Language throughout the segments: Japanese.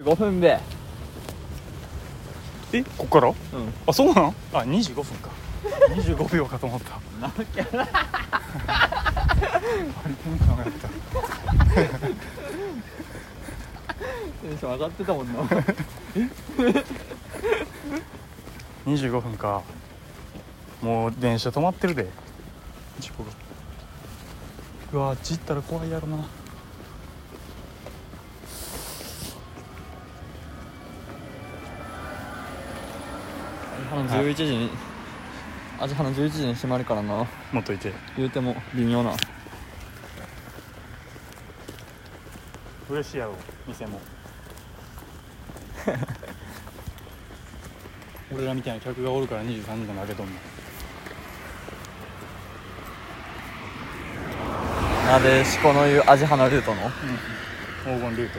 5分で。えこっから？うん。あそうなの？あ25分か。25秒かと思った。なきゃなたテンション上がってたもんな。25分か。もう電車止まってるで。事故が。うわあっち行ったら怖いやろな花11時に味花11時に閉まるからな。持っといて。言うても微妙な。嬉しいやろ店も。俺らみたいな客がおるから23時でも開けとんのなでしこの言う味花ルートの？黄金ルー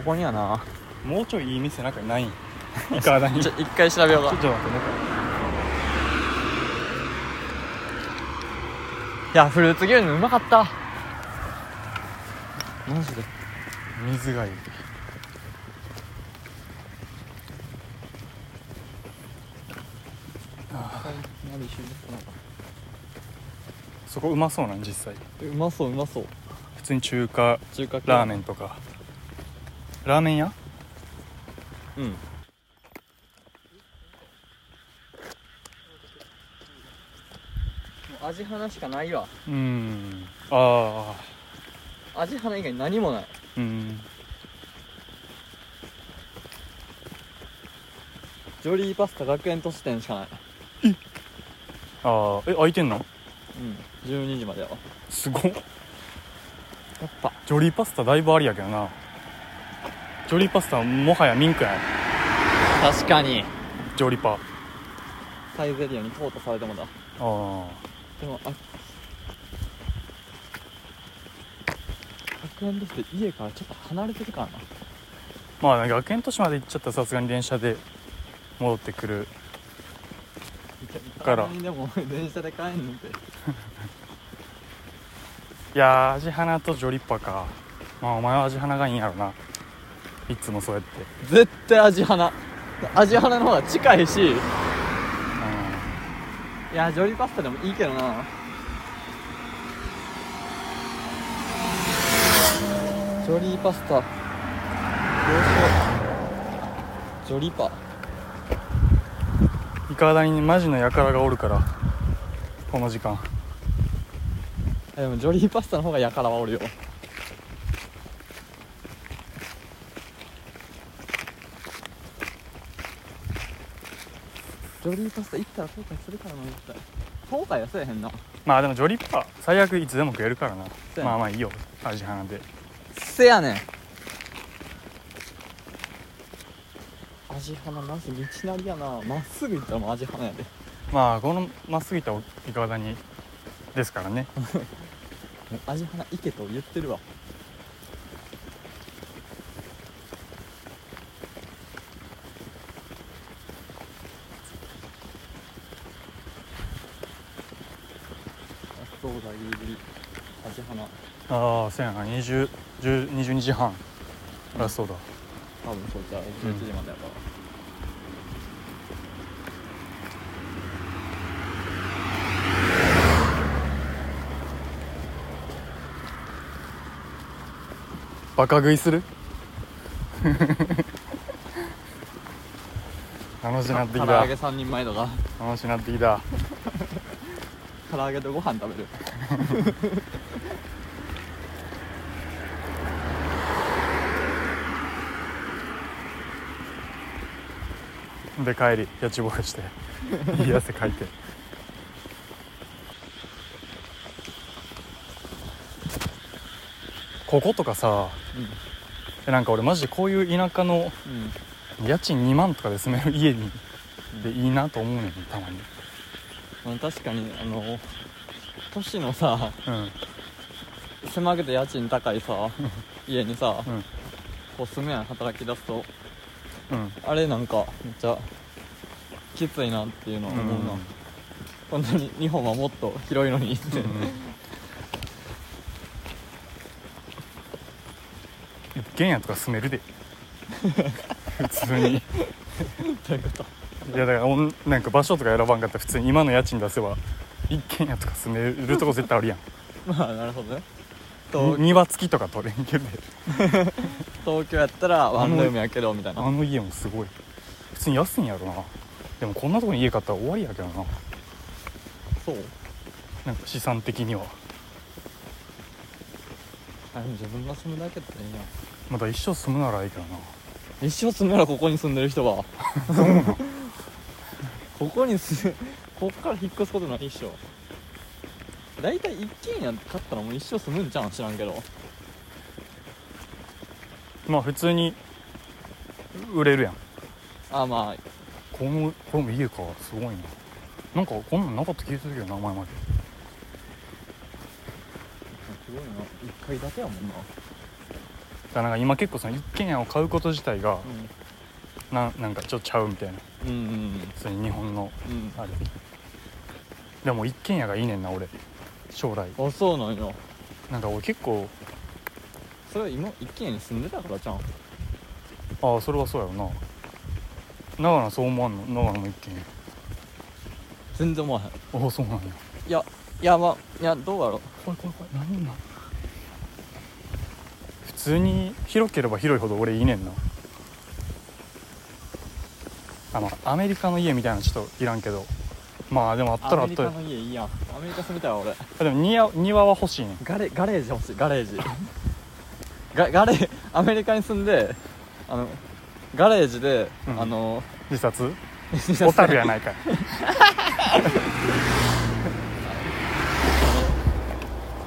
黄金やな。トもうちょいいい店なんかないん？いかだにちょ一回調べようか。ちょっと待ってね。いやフルーツ牛乳うまかった。マジで？水がいい。そこうまそうなん？実際。うまそううまそう。普通に中華中華系。ラーメンとか。ラーメン屋？うんもう味花しかないわ。うん。ああ味花以外何もない。うん。ジョリーパスタ学園都市店しかない。ああえ開いてんの？うん。12時までやわすごっ。やっぱ。ジョリーパスタだいぶありやけどな。ジョリーパスタはもはやミンクやん。確かに。ジョリパ。サイゼリアに淘汰されてもだ。あでもあ学園都市って家からちょっと離れてるからな。あまあ学園都市まで行っちゃったらさすがに電車で戻ってくる。から。でも電車で帰んのって。いやー味花とジョリッパか。まあお前は味花がいいんやろな。いつもそうやって。絶対味花味花の方が近いしいやジョリーパスタでもいいけどな。ジョリーパスタ。どうしようジョリパ。いかだにマジの輩がおるから。この時間。えでもジョリーパスタの方がやからはおるよジョリーパスタ行ったら後悔するからな絶対。後悔はせえへんな。まあでもジョリッパ最悪いつでも食えるからな。まあまあいいよ味花でせやねん。味花マジ道なりやな。まっすぐ行ったらもう味花やで。まあこのまっすぐ行ったいかだにですからね。もう味花行けと言ってるわあそうだギリギリ味花ああそうやな20 10 22時半。ラストだ。多分そうじゃあ11時までやから、バカ食いする？楽しなってきた。唐揚げ3人前とか。楽しなってきた。唐揚げとご飯食べる で帰りキャッチボールして いい汗かいて。こことかさえなんか俺マジでこういう田舎のうん、家賃2万とかで住める家にでいいなと思うねんたまに。うん、確かにあの都市のさうん。狭くて家賃高いさ家にさ、うん。こう住むやん働き出すとうん。あれなんかめっちゃきついなっていうのは思うな、うん。本当に日本はもっと広いのにって、軒家とか住めるで。普通に。どういうこと？いやだからおんなんか場所とか選ばんかったら普通に今の家賃出せば一軒家とか住めるとこ絶対あるやん。まあなるほどね。に東庭付きとか取れんけど。東京やったらワンルームやけどみたいな。あの家もすごい。普通に安いんやろな。でもこんなとこに家買ったら終わりやけどな。そう。なんか資産的には。あでも自分が住むだけっていいやまだ一生住むならいいけどな。一生住むならここに住んでる人は ここに住むこっから引っ越すことないっしょ大体一軒家買ったらもう一生住むんちゃうん？知らんけど。まあ普通に売れるやん。あまあ。このこれも家か。すごいな。なんかこんなんなかった気がするけどな前まで。すごいな。一階建てやもんな。だからなんか今結構その一軒家を買うこと自体がななんかちょっとちゃうみたいな。うんうんうん。それ日本のうん。あれ。でも一軒家がいいねんな俺将来。あそうなんよなんか俺結構。それは今一軒家に住んでたからじゃんああそれはそうやろな。長野そう思わんの？長野も一軒家。全然思わへん。ああそうなんや。いやいやまあいやどうだろ？怖い怖い怖い。何なん？普通に広ければ広いほど俺いいねんな。あのアメリカの家みたいなのちょっといらんけど。まあでもあったらあったらアメリカの家いいやん。アメリカ住みたいわ俺。あでも庭庭は欲しいね。んガレガレージ欲しい。ガレージ。ガガレアメリカに住んであのガレージで、うん。あの自殺？小樽やないかい。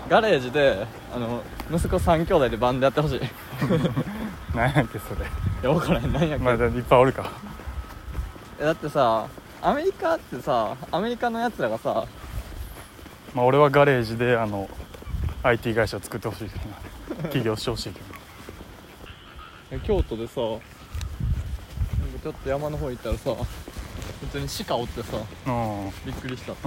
ガレージであの息子3兄弟でバンドやってほしい。い何やっけそれ。や分からへん。何やっけ、まあだいっぱいおるか。えだってさアメリカってさアメリカのやつらがさまあ俺はガレージであの IT 会社作ってほしいけどな起業してほしいけど。京都でさなんかちょっと山の方行ったらさ普通に鹿おってさうん。びっくりしたうん。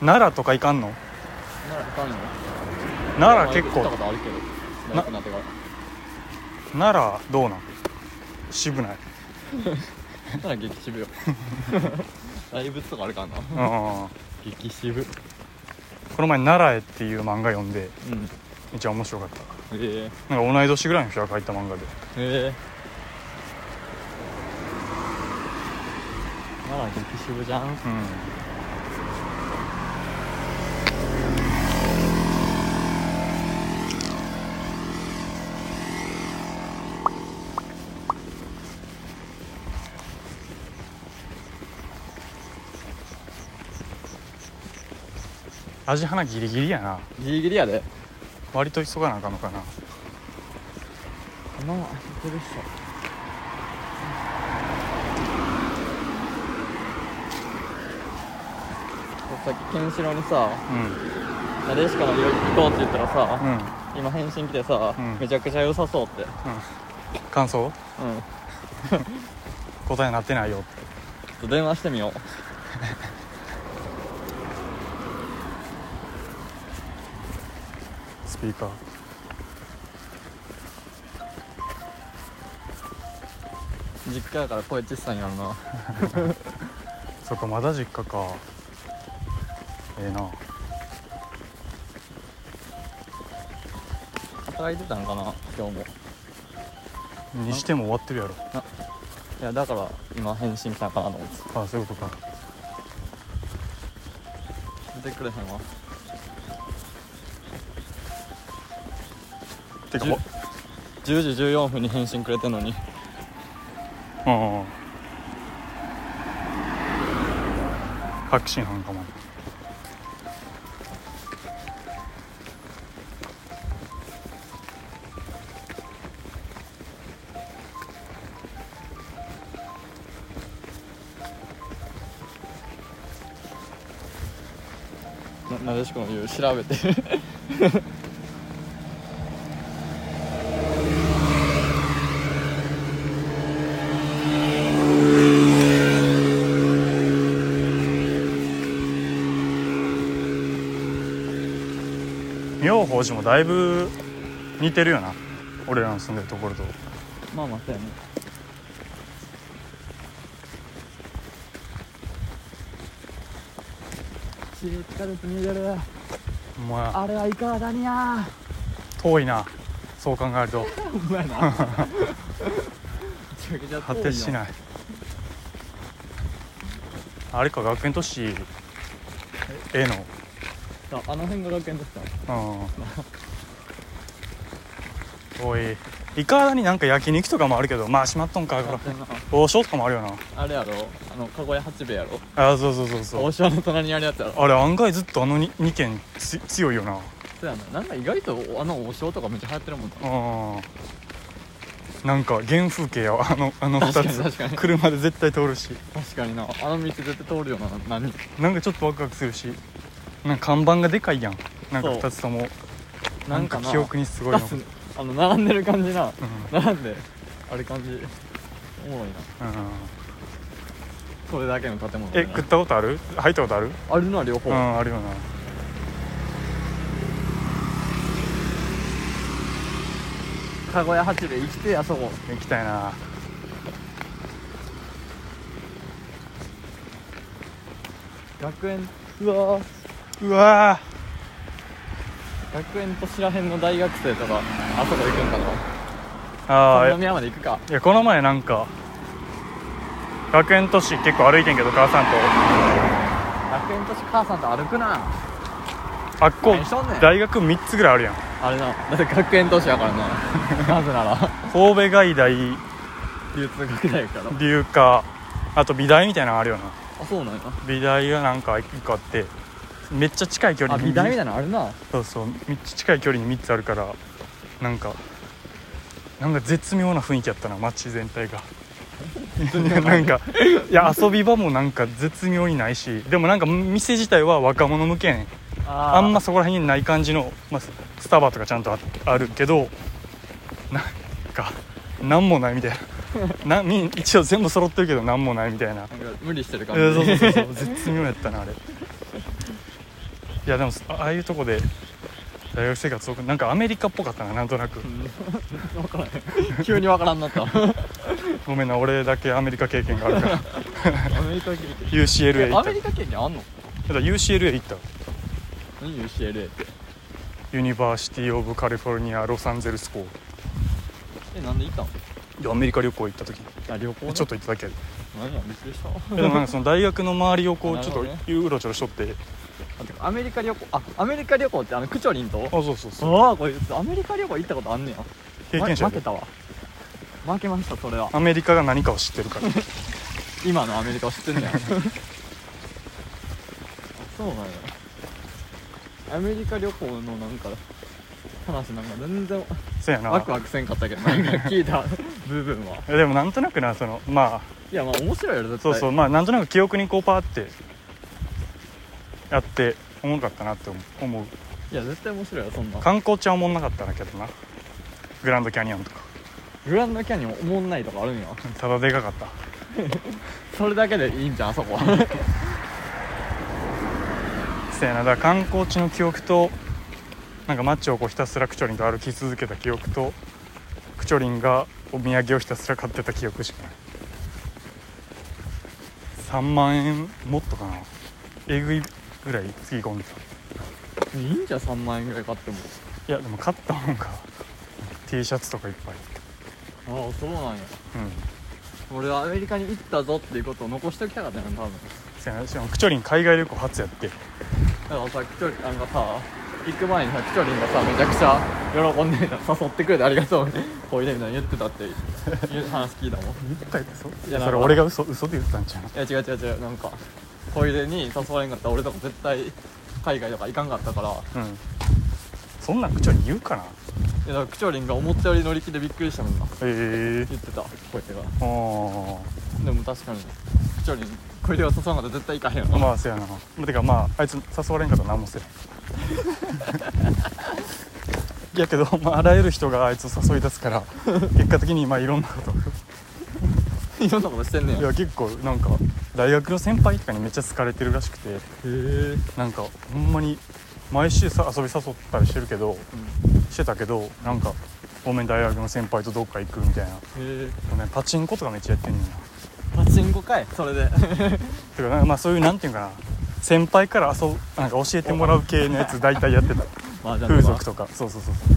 奈良とか行かんの？ならあかんの奈良結構。奈良どうなん？渋ない？なら激渋よ。大仏とかあるかな。うん激渋。この前奈良へっていう漫画読んでうん。めっちゃ面白かった。ええ。なんか同い年ぐらいの人が書いた漫画で。ええ。なら激渋じゃん。うん味花ギリギリやな。ギリギリやで。割と急がなあかんのかな。まあいけるっしょさっきケンシロウにさうん。なでしこの家行こうって言ったらさ、うん。今返信来てさ、うん。めちゃくちゃ良さそうって。感想？うん。答えなってないよって。電話してみよう ピーカー実家やから声小さいんやろな。そっかまだ実家か。ええな。働いてたのかな今日も。にしても終わってるやろ。いやだから今返信来たのかなと思って。あそういうことか。出てくれへんわてかじゅ10時14分に返信くれてんのに。うんうん確信犯かもななでしこの言う調べて妙法寺もだいぶ似てるよな。俺らの住んでるところと。まあまあそうやね。しっかりと見える。お前。あれはいかがだにゃ遠いな。そう考えると。ほんまやな。果てしない。あれか学園都市ええのああの辺が学園としたうんおい。イカダになんか焼肉とかもあるけどまあ閉まっとんか。ほら王将とかもあるよな。あれやろ？あのかごや八兵衛やろ？あそうそうそうそう。王将の隣にあるやつやろ？あれ案外ずっとあの 2, 軒つ強いよな。そうやな。なんか意外とあの王将とかめっちゃ流行ってるもんな。うんなんか原風景やわあのあの確かに2つ確かに。車で絶対通るし。確かにな。あの道絶対通るよな何なんかちょっとワクワクするしなんか看板がでかいやん。なんかそう。2つとも。なんんか記憶にすごいの。あの並んでる感じな。うん。並んで。あれ感じ。おもろいな。うん。それだけの建物え食ったことある？入ったことある？あるな両方、うんあるよな。かごや八兵衛生きてやそこ行きたいな。学園。うわーうわ学園と知らへんの大学生とかあそこ行くんかな？ーあー三宮まで行くか。いやこの前なんか学園都市結構歩いてんけど母さんと。学園とし母さんと歩くな。あっこ大学3つぐらいあるやん。あれな。だって学園都市やからな。なぜなら。神戸外大流通学大やから。理科あと美大みたいなのあるよな。あそうなんや。美大がなんか1個あってめっちゃ近い距離にあ美大みたいなのあるな。そうそうめっちゃ近い距離に3つあるからなんかなんか絶妙な雰囲気やったな街全体が。なんかいや遊び場もなんか絶妙にないしでもなんか店自体は若者向けやねん。ああんまそこら辺にない感じの、まあ、ススタバとかちゃんとああるけどなんか何もないみたいな。なみ一応全部揃ってるけど何もないみたいな。無理してるえ感じ、ーそうそうそうそう絶妙やったなあれいやでもあああいうとこで大学生活をなんかアメリカっぽかったななんとなく。うん。分からへん。急に分からんなった。ア ごめんな俺だけアメリカ経験があるから。メリカ経験。UCLA 行った。アメリカ経験あんの？だから UCLA 行った。何 UCLA ってユニバーシティ・オブ・カリフォルニア・ロサンゼルス校えなんで行ったのでアメリカ旅行行った時。あ旅行ね。ちょっと行っただけ。で何やびっくりした？でもなんかその大学の周りをこうちょっとなるほどね。うろちょろしとってアメリカ旅行あアメリカ旅行ってあのクチョリンと？あそうそうそう。ああこいつアメリカ旅行行ったことあんねや。経験者負けたわ。負けましたそれは。アメリカが何かを知ってるから。今のアメリカを知ってんねやあそうなんや。アメリカ旅行のなんか話なんか全然そうやな。ワクワクせんかったけどな。んか聞いた。部分は。えでもなんとなくなそのまあ。いやまあ面白いよ絶対。そうそう。まあなんとなく記憶にこうパーってやっておもろかったなって思う。いや絶対面白いよそんな。観光地はおもんなかったんだけどな。グランドキャニオンとか。グランドキャニオンおもんないとかあるんや。ただでかかった。それだけでいいんじゃんあそこそう やな。だから観光地の記憶となんか街をこうひたすらクチョリンと歩き続けた記憶とクチョリンがお土産をひたすら買ってた記憶しかない。3万円もっとかな。えぐいぐらいつぎ込んでた。いいんじゃん3万円ぐらい買っても。いやでも買ったもんが T シャツとかいっぱい。ああそうなんや。うん。俺はアメリカに行ったぞっていうことを残しておきたかったよ多分。そうやなしかもクチョリン海外旅行初やって。だからさキチョリンなんかさ行く前にさキチョリンがさめちゃくちゃ喜んでた誘ってくれてありがとう おいでみたいな言ってたっていう話聞いたもん。い言ったやついやなんかそれ俺が嘘嘘で言ったんちゃうや違う違う違う。なんか小出に誘われんかったら俺とか絶対海外とか行かんかったから。いうん。そんなんクチョリン言うかな。やだからクチョリンが思ったより乗り気でびっくりしたもんな。へえ。言ってた小出がああでも確かにクチョリン小出が誘わんかったら絶対行かへんよな。まあそうやな。まあてかまああいつ誘われんかったら何もせん。やけど、まあ、あらゆる人があいつを誘い出すから結果的にまあいろんなこと いろんなことしてんねや。いや結構なんか大学の先輩とかにめっちゃ好かれてるらしくて。へえ。なんかほんまに毎週さ遊び誘ったりしてるけどしてたけどなんかごめん大学の先輩とどっか行くみたいな。へえ。ごめんパチンコとかめっちゃやってんねんな。パチンコかいそれで。てかなんかまあそういうなんていうんかな。先輩から遊ぶなんか教えてもらう系のやつ大体やってた。まあじゃあ風俗とか。そうそうそうそう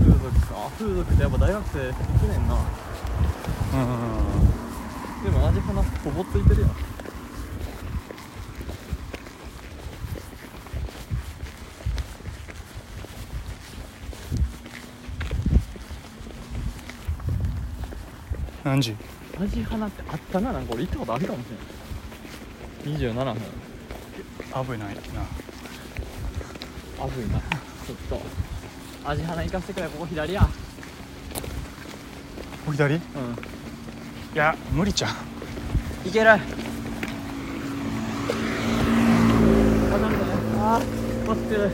風俗か風俗ってやっぱ大学生行くねんな。うんでも味花ほぼついてるやん。何時？味花ってあったな。なんか俺行ったことあるかもしれない27分。危ないな。あぶい。なちょっと。味花行かせてくれ。ここ左やお左いうん。や無理ちゃう。いける。あー待ってる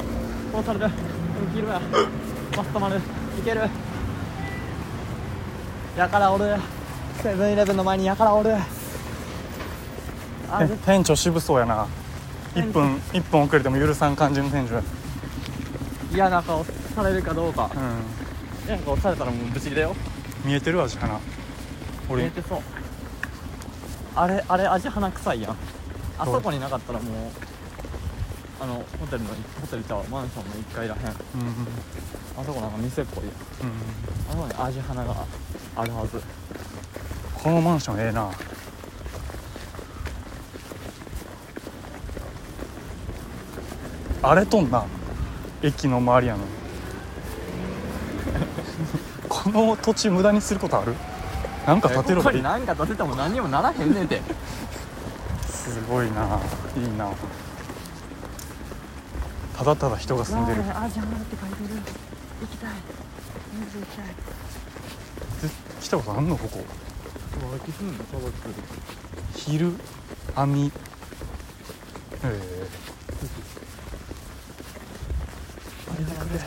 こうされる切るやマス止まる。いける。やからおる。セブンイレブンの前にやからおる。あえ店長渋そうやな。1分1分遅れても許さん感じの店長や。嫌な顔されるかどうか。うん。嫌な顔されたらもうブチギレよ見えてる味花見俺。えてそう。あれあれ味鼻臭いやん。あそこになかったらもうあのホテルのホテルちゃうわ。マンションの1階らへん。うんうんあそこなんか店っぽいやん。うんあそこに味花があるはず。このマンションええな。荒れとんな。駅の周りやのにこの土地無駄にすることある？なんか建てろってここに何か建てても何にもならへんねんて。すごいな。いいな。ただただ人が住んでる。味花って書いてる。行きたい。水行きたい。で来たことあんの？ここ。昼網。ええ味花くれ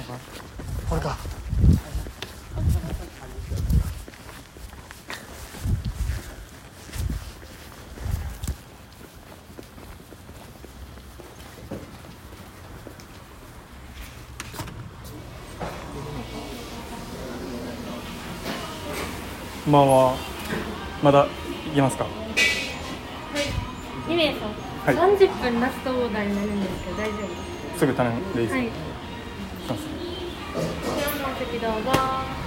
こんばんは。まだいけますか？2名さん、はい。30分ラストオーダーになるんですけど大丈夫すぐ頼んでいいですか、はいす。こちらのお席どうぞ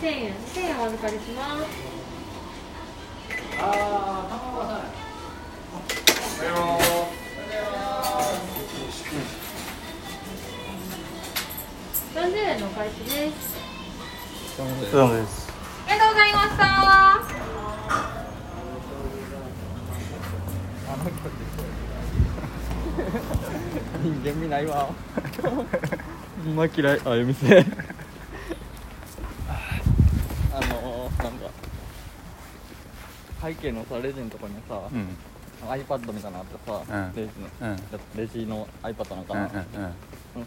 2000円2000円お預かりします。30円のお返しですそうですありがとうございましたあの人人間味ないわ。ほんま嫌い。ああいう店あのー、なんか背景のさレジのとこにさ、うん。iPad みたいなのあってさ、うん。レジのうん。レジの iPad なのかうんな、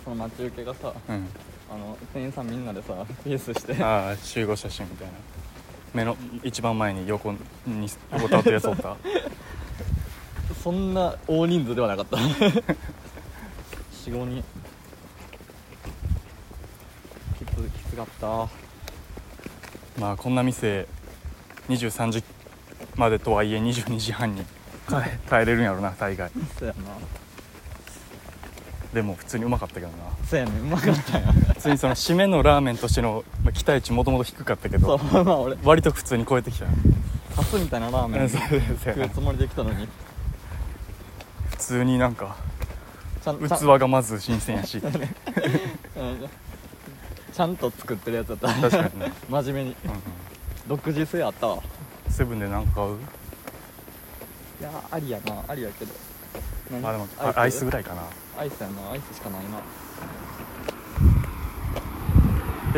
その待ち受けがさあの店員さんみんなでさピースしてああ集合写真みたいな。目の一番前に横に横たわってるやつおった？そんな大人数ではなかった。45人。きつきつかった。まあこんな店23時までとはいえ22時半に帰帰れるんやろな大概。そうやな。でも普通にうまかったけどな。そうやね。んうまかったんや普通にその締めのラーメンとしての、まあ、期待値もともと低かったけそうどまあ俺。割と普通に超えてきたカスみたいなラーメン。食うつもりで来たのに。普通になんか器がまず新鮮やし。確かうん。ちゃんと作ってるやつだった。にね、真面目に。うん独自性あったわ。うん、セブンで何か買う？いやありやな。ありやけど。何？あでもあアイス？ぐらいかな。アイスやな。アイスしかないな。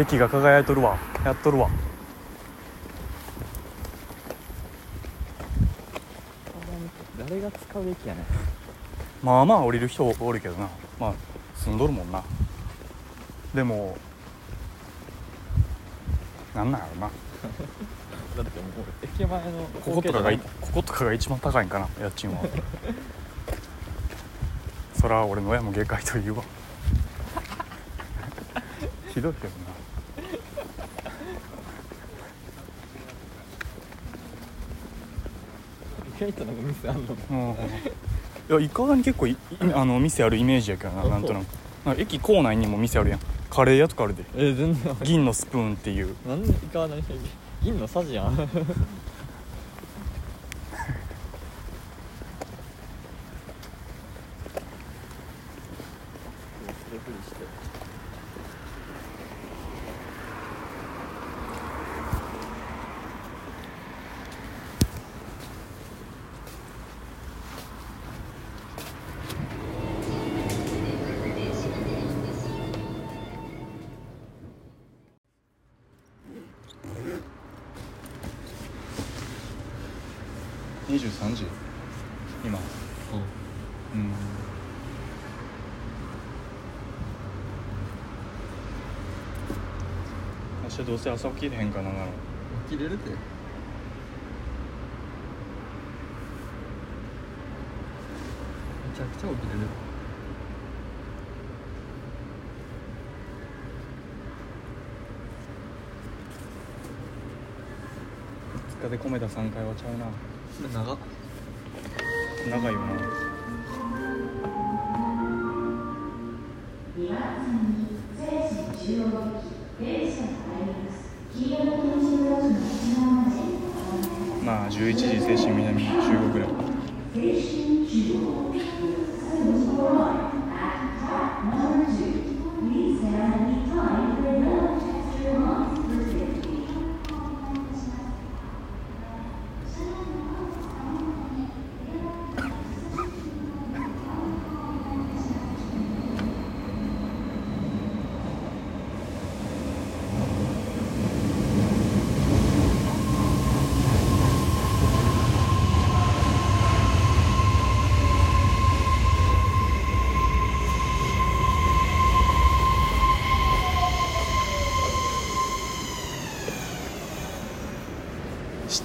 駅が輝いとるわ。やっとるわ。誰が使うべきやねん。まあまあ降りる人おるけどな。まあ住んどるもんな。でもなんなんやろな だってもう駅前のこことかがこことかが一番高いんかな家賃は。そら俺の親も外科医と言うわ。ひどいけどな。意外となんか店あんの？うん。いやいかがに結構いいあの店あるイメージやけどななんとなく。なんか駅構内にも店あるやん。カレー屋とかあるで。えー、全然。銀のスプーンっていう。なんでイカは何して銀のさじやん。明日どうせ朝起きれへんかなな。ら起きれるって。めちゃくちゃ起きれる。2日で米田3回はちゃうな。長っ。長いよなまあ11時精神南15ぐらい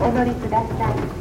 お乗りください。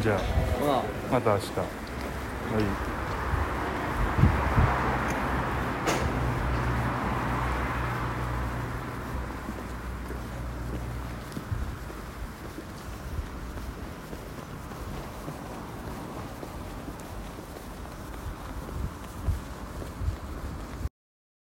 じゃあまた明日。はい。